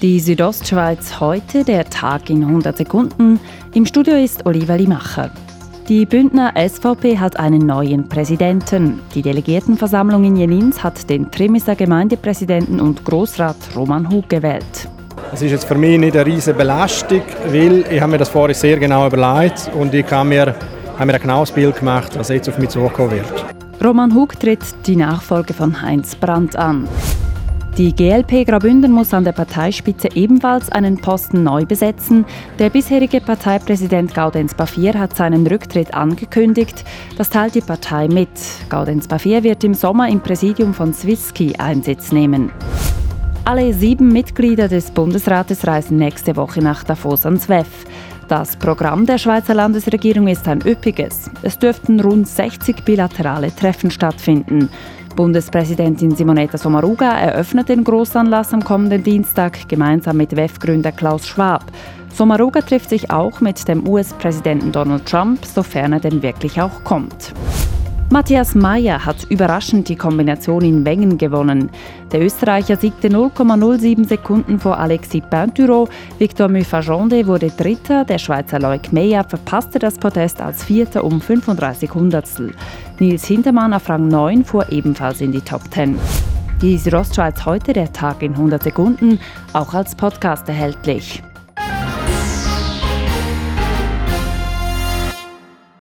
Die Südostschweiz heute, der Tag in 100 Sekunden. Im Studio ist Oliver Limacher. Die Bündner SVP hat einen neuen Präsidenten. Die Delegiertenversammlung in Jenins hat den Trimiser Gemeindepräsidenten und Grossrat Roman Hug gewählt. Es ist jetzt für mich nicht eine riesige Belastung, weil ich habe mir das vorher sehr genau überlegt und ich habe mir, habe mir ein genaues Bild gemacht, was jetzt auf mich zukommen wird. Roman Hug tritt die Nachfolge von Heinz Brandt an. Die GLP Graubünden muss an der Parteispitze ebenfalls einen Posten neu besetzen. Der bisherige Parteipräsident Gaudenz Bafir hat seinen Rücktritt angekündigt. Das teilt die Partei mit. Gaudenz Bafir wird im Sommer im Präsidium von Swisski Einsitz nehmen. Alle sieben Mitglieder des Bundesrates reisen nächste Woche nach Davos ans WEF. Das Programm der Schweizer Landesregierung ist ein üppiges. Es dürften rund 60 bilaterale Treffen stattfinden. Bundespräsidentin Simonetta Sommaruga eröffnet den Großanlass am kommenden Dienstag gemeinsam mit WEF-Gründer Klaus Schwab. Sommaruga trifft sich auch mit dem US-Präsidenten Donald Trump, sofern er denn wirklich auch kommt. Matthias Mayer hat überraschend die Kombination in Wengen gewonnen. Der Österreicher siegte 0,07 Sekunden vor Alexis Pinturo. Victor Muffajonde wurde Dritter. Der Schweizer Loic Meyer verpasste das Podest als Vierter um 35 Hundertstel. Nils Hintermann auf Rang 9 fuhr ebenfalls in die Top 10. Die Südostschweiz heute, der Tag in 100 Sekunden, auch als Podcast erhältlich.